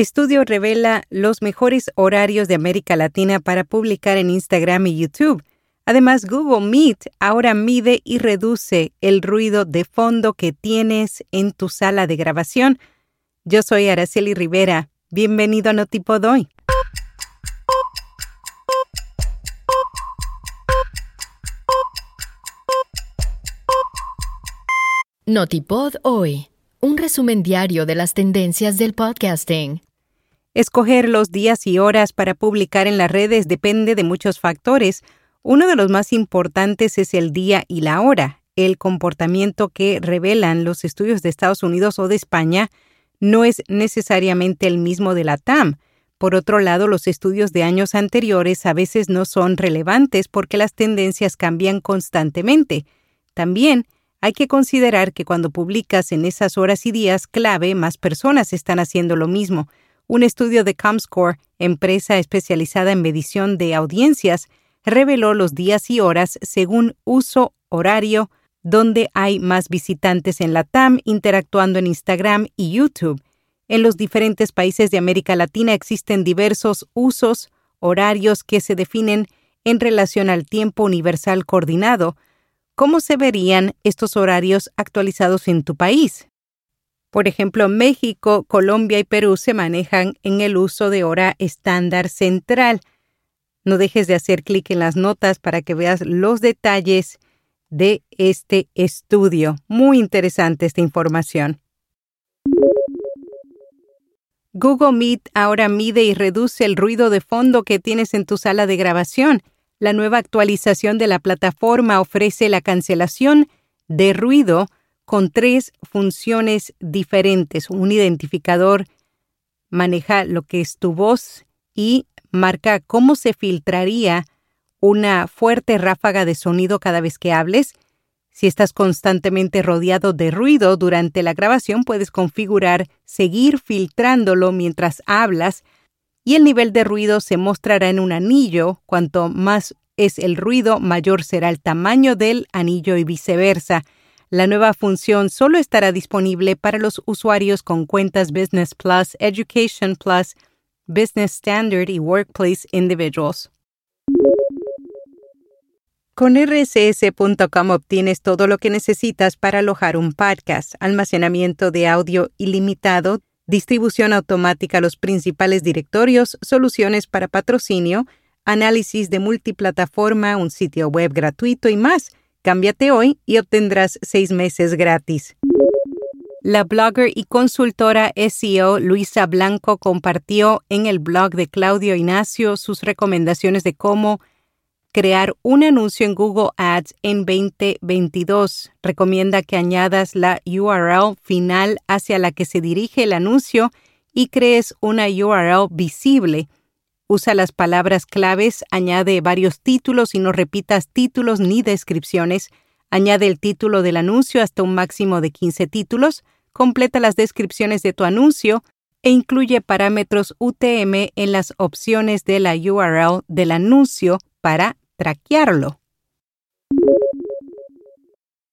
Estudio revela los mejores horarios de América Latina para publicar en Instagram y YouTube. Además, Google Meet ahora mide y reduce el ruido de fondo que tienes en tu sala de grabación. Yo soy Araceli Rivera. Bienvenido a Notipod hoy. Notipod hoy. Un resumen diario de las tendencias del podcasting. Escoger los días y horas para publicar en las redes depende de muchos factores. Uno de los más importantes es el día y la hora. El comportamiento que revelan los estudios de Estados Unidos o de España no es necesariamente el mismo de la TAM. Por otro lado, los estudios de años anteriores a veces no son relevantes porque las tendencias cambian constantemente. También hay que considerar que cuando publicas en esas horas y días clave, más personas están haciendo lo mismo. Un estudio de Comscore, empresa especializada en medición de audiencias, reveló los días y horas según uso horario donde hay más visitantes en la TAM interactuando en Instagram y YouTube. En los diferentes países de América Latina existen diversos usos horarios que se definen en relación al tiempo universal coordinado, ¿Cómo se verían estos horarios actualizados en tu país? Por ejemplo, México, Colombia y Perú se manejan en el uso de hora estándar central. No dejes de hacer clic en las notas para que veas los detalles de este estudio. Muy interesante esta información. Google Meet ahora mide y reduce el ruido de fondo que tienes en tu sala de grabación. La nueva actualización de la plataforma ofrece la cancelación de ruido con tres funciones diferentes. Un identificador maneja lo que es tu voz y marca cómo se filtraría una fuerte ráfaga de sonido cada vez que hables. Si estás constantemente rodeado de ruido durante la grabación, puedes configurar seguir filtrándolo mientras hablas y el nivel de ruido se mostrará en un anillo. Cuanto más es el ruido, mayor será el tamaño del anillo y viceversa. La nueva función solo estará disponible para los usuarios con cuentas Business Plus, Education Plus, Business Standard y Workplace Individuals. Con rss.com obtienes todo lo que necesitas para alojar un podcast, almacenamiento de audio ilimitado, distribución automática a los principales directorios, soluciones para patrocinio, análisis de multiplataforma, un sitio web gratuito y más. Cámbiate hoy y obtendrás seis meses gratis. La blogger y consultora SEO Luisa Blanco compartió en el blog de Claudio Ignacio sus recomendaciones de cómo crear un anuncio en Google Ads en 2022. Recomienda que añadas la URL final hacia la que se dirige el anuncio y crees una URL visible. Usa las palabras claves, añade varios títulos y no repitas títulos ni descripciones. Añade el título del anuncio hasta un máximo de 15 títulos. Completa las descripciones de tu anuncio e incluye parámetros UTM en las opciones de la URL del anuncio para traquearlo.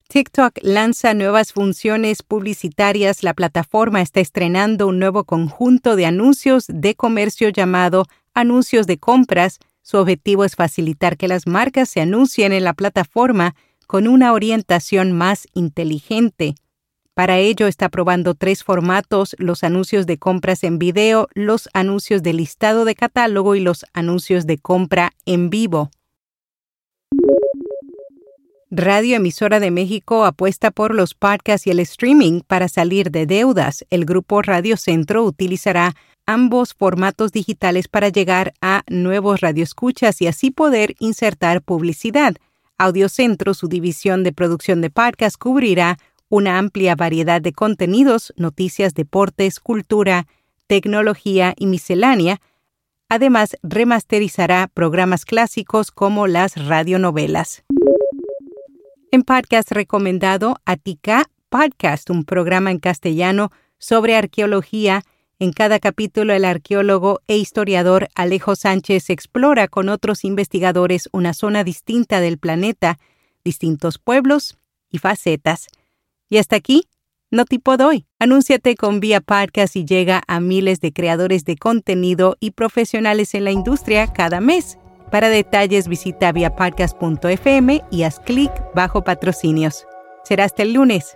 TikTok lanza nuevas funciones publicitarias. La plataforma está estrenando un nuevo conjunto de anuncios de comercio llamado Anuncios de compras. Su objetivo es facilitar que las marcas se anuncien en la plataforma con una orientación más inteligente. Para ello está probando tres formatos, los anuncios de compras en video, los anuncios de listado de catálogo y los anuncios de compra en vivo. Radio Emisora de México apuesta por los podcasts y el streaming para salir de deudas. El grupo Radio Centro utilizará ambos formatos digitales para llegar a nuevos radioescuchas y así poder insertar publicidad. Audio Centro, su división de producción de podcasts, cubrirá una amplia variedad de contenidos, noticias, deportes, cultura, tecnología y miscelánea. Además, remasterizará programas clásicos como las radionovelas. En podcast recomendado, Atica Podcast, un programa en castellano sobre arqueología. En cada capítulo, el arqueólogo e historiador Alejo Sánchez explora con otros investigadores una zona distinta del planeta, distintos pueblos y facetas. Y hasta aquí, Notipod hoy. Anúnciate con Vía y llega a miles de creadores de contenido y profesionales en la industria cada mes. Para detalles visita viapodcast.fm y haz clic bajo patrocinios. Será hasta el lunes.